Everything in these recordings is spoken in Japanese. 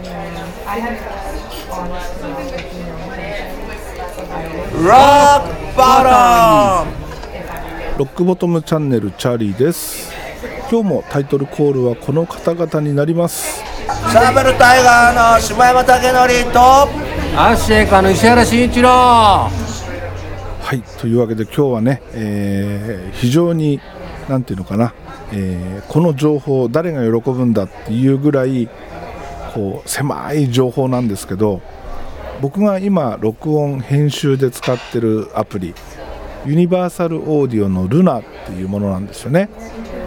ロックバトムロックボトムチャンネルチャーリーです。今日もタイトルコールはこの方々になります。シャベルタイガーの下山武則とアッシェイカの石原慎一郎。はいというわけで今日はね、えー非常になんていうのかな、えーこの情報誰が喜ぶんだっていうぐらいこう狭い情報なんですけど僕が今録音編集で使ってるアプリユニバーサルオーディオのルナっていうものなんですよね。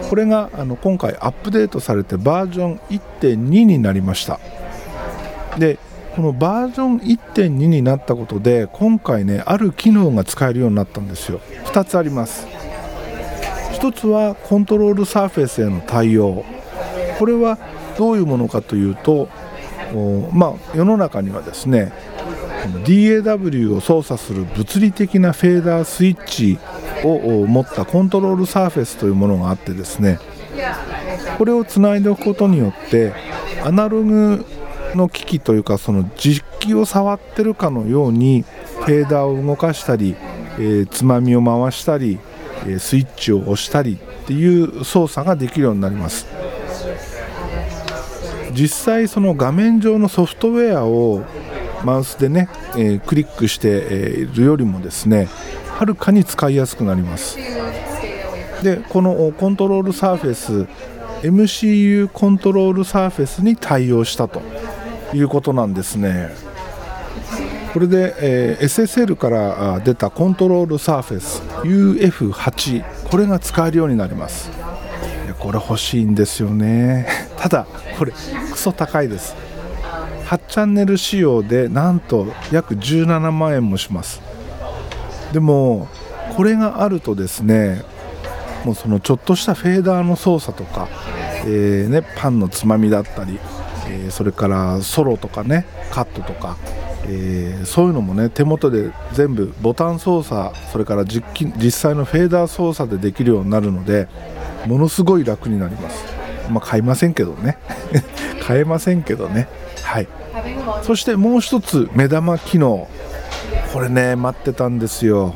これがあの今回アップデートされてバージョン1.2になりました。でこのバージョン1.2になったことで今回ねある機能が使えるようになったんですよ。2つあります。1つはコントロールサーフェスへの対応。これはどういうものかというとまあ世の中にはですね DAW を操作する物理的なフェーダースイッチを持ったコントロールサーフェスというものがあってですねこれをつないでおくことによってアナログの機器というかその実機を触ってるかのようにフェーダーを動かしたり、えーつまみを回したり、えースイッチを押したりっていう操作ができるようになります。実際その画面上のソフトウェアをマウスでね、えークリックしているよりもですねはるかに使いやすくなります。でこのコントロールサーフェス MCU コントロールサーフェスに対応したということなんですね。これで、えー SSL から出たコントロールサーフェス UF8 これが使えるようになります。これ欲しいんですよね。ただこれクソ高いです。8チャンネル仕様でなんと約17万円もします。でもこれがあるとですねもうそのちょっとしたフェーダーの操作とか、えーね、パンのつまみだったり、えーそれからソロとかねカットとか、えーそういうのもね手元で全部ボタン操作それから実機実際のフェーダー操作でできるようになるのでものすごい楽になります。まあ買いませんけどね。買えませんけどね。はい。そしてもう一つ目玉機能。これね待ってたんですよ。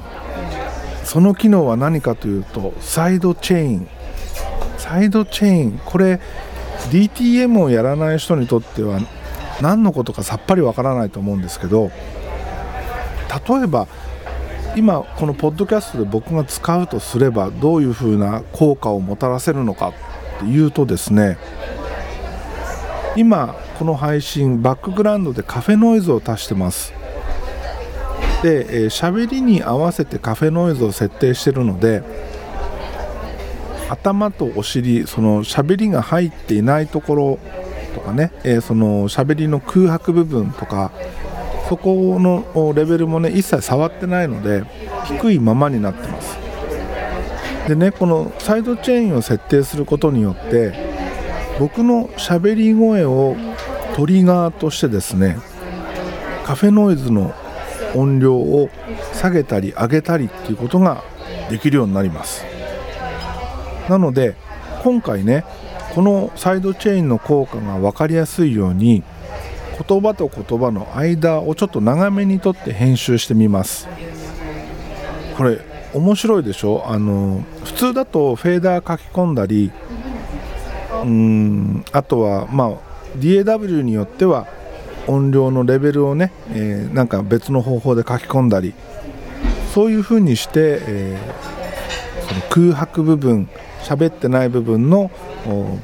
その機能は何かというとサイドチェーン。サイドチェーン。これ DTM をやらない人にとっては何のことかさっぱりわからないと思うんですけど例えば今このポッドキャストで僕が使うとすればどういうふうな効果をもたらせるのかっていうとですね今この配信バックグラウンドでカフェノイズを足してます。で、えー喋りに合わせてカフェノイズを設定してるので頭とお尻その喋りが入っていないところとかね、えーその喋りの空白部分とかそこのレベルもね一切触ってないので低いままになってます。でねこのサイドチェーンを設定することによって僕の喋り声をトリガーとしてですねカフェノイズの音量を下げたり上げたりっていうことができるようになります。なので今回ねこのサイドチェーンの効果が分かりやすいように言葉と言葉の間をちょっと長めにとって編集してみます。これ面白いでしょ？あの普通だとフェーダー書き込んだりうん。あとはまあ DAW によっては音量のレベルをね、えーなんか別の方法で書き込んだりそういう風にして、えーその空白部分喋ってない部分の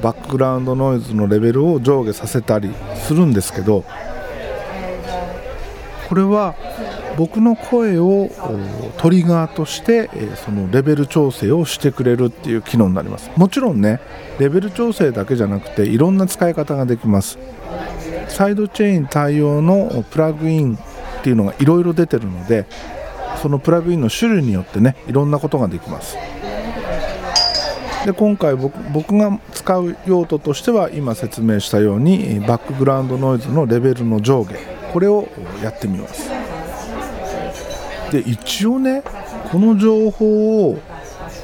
バックグラウンドノイズのレベルを上下させたりするんですけどこれは僕の声をトリガーとして、そのレベル調整をしてくれるっていう機能になります。もちろんねレベル調整だけじゃなくていろんな使い方ができます。サイドチェーン対応のプラグインっていうのがいろいろ出てるのでそのプラグインの種類によってねいろんなことができます。で今回僕僕が使う用途としては今説明したようにバックグラウンドノイズのレベルの上下これをやってみます。で一応ねこの情報を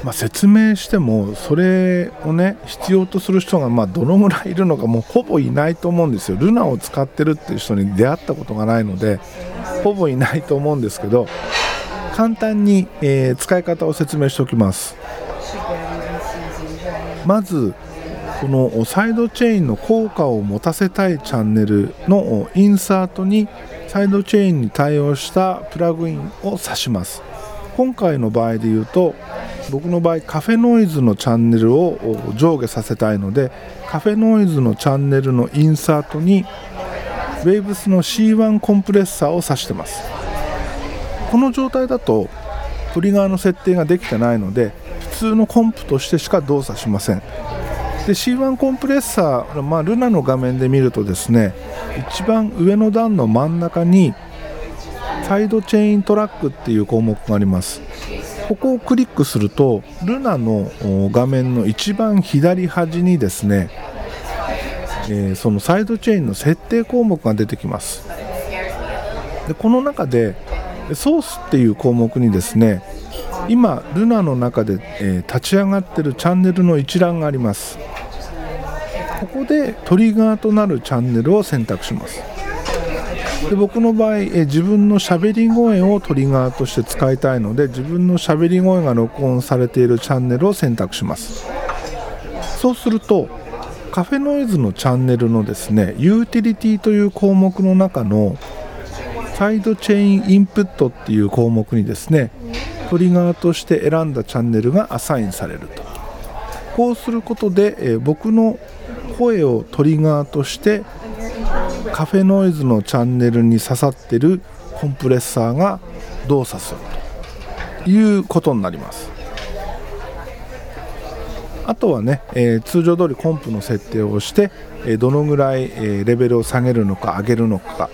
まあ、説明してもそれをね必要とする人がまどのぐらいいるのかもうほぼいないと思うんですよ。ルナを使ってるっていう人に出会ったことがないのでほぼいないと思うんですけど簡単に、えー、使い方を説明しておきます。まずこのサイドチェーンの効果を持たせたいチャンネルのインサートにサイドチェーンに対応したプラグインを指します。今回の場合で言うと僕の場合カフェノイズのチャンネルを上下させたいのでカフェノイズのチャンネルのインサートに Waves の C1 コンプレッサーを指してます。この状態だとトリガーの設定ができてないので普通のコンプとしてしか動作しません。で C1 コンプレッサー、まあ、ルナの画面で見るとですね一番上の段の真ん中にサイドチェーントラックっていう項目があります。ここをクリックするとルナの画面の一番左端にですね、えー、そのサイドチェーンの設定項目が出てきます。でこの中でソースっていう項目にですね今ルナの中で、えー、立ち上がってるチャンネルの一覧があります。ここでトリガーとなるチャンネルを選択します。で僕の場合、え自分のしゃべり声をトリガーとして使いたいので自分のしゃべり声が録音されているチャンネルを選択します。そうするとカフェノイズのチャンネルのですねユーティリティという項目の中のサイドチェーンインプットっていう項目にですねトリガーとして選んだチャンネルがアサインされると。こうすることで、え僕の声をトリガーとしてカフェノイズのチャンネルに刺さってるコンプレッサーが動作するということになります。あとはね、えー、通常通りコンプの設定をして、え、どのぐらい、え、レベルを下げるのか上げるのか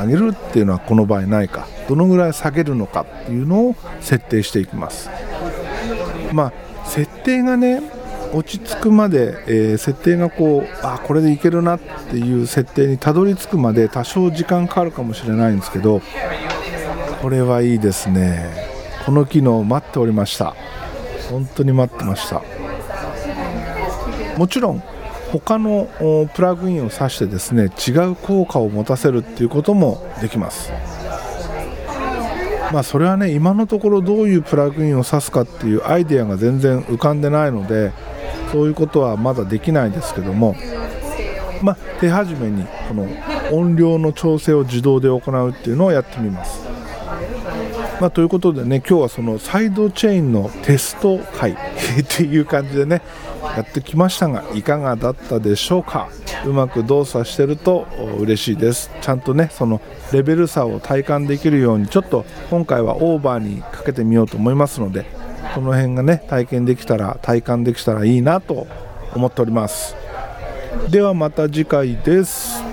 上げるっていうのはこの場合ないか。どのぐらい下げるのかっていうのを設定していきます。まあ設定がね落ち着くまで、えー、設定がこうあこれでいけるなっていう設定にたどり着くまで多少時間かかるかもしれないんですけどこれはいいですね。この機能待っておりました。本当に待ってました。もちろん他のプラグインを挿してですね違う効果を持たせるっていうこともできますまあそれはね今のところどういうプラグインを挿すかっていうアイデアが全然浮かんでないのでそういうことはまだできないですけども、まあ、手始めにこの音量の調整を自動で行うっていうのをやってみます。まあ、ということでね今日はそのサイドチェーンのテスト会 っていう感じでねやってきましたがいかがだったでしょうか？うまく動作してると嬉しいです。ちゃんとねそのレベル差を体感できるようにちょっと今回はオーバーにかけてみようと思いますのでこの辺がね体験できたら体感できたらいいなと思っております。ではまた次回です。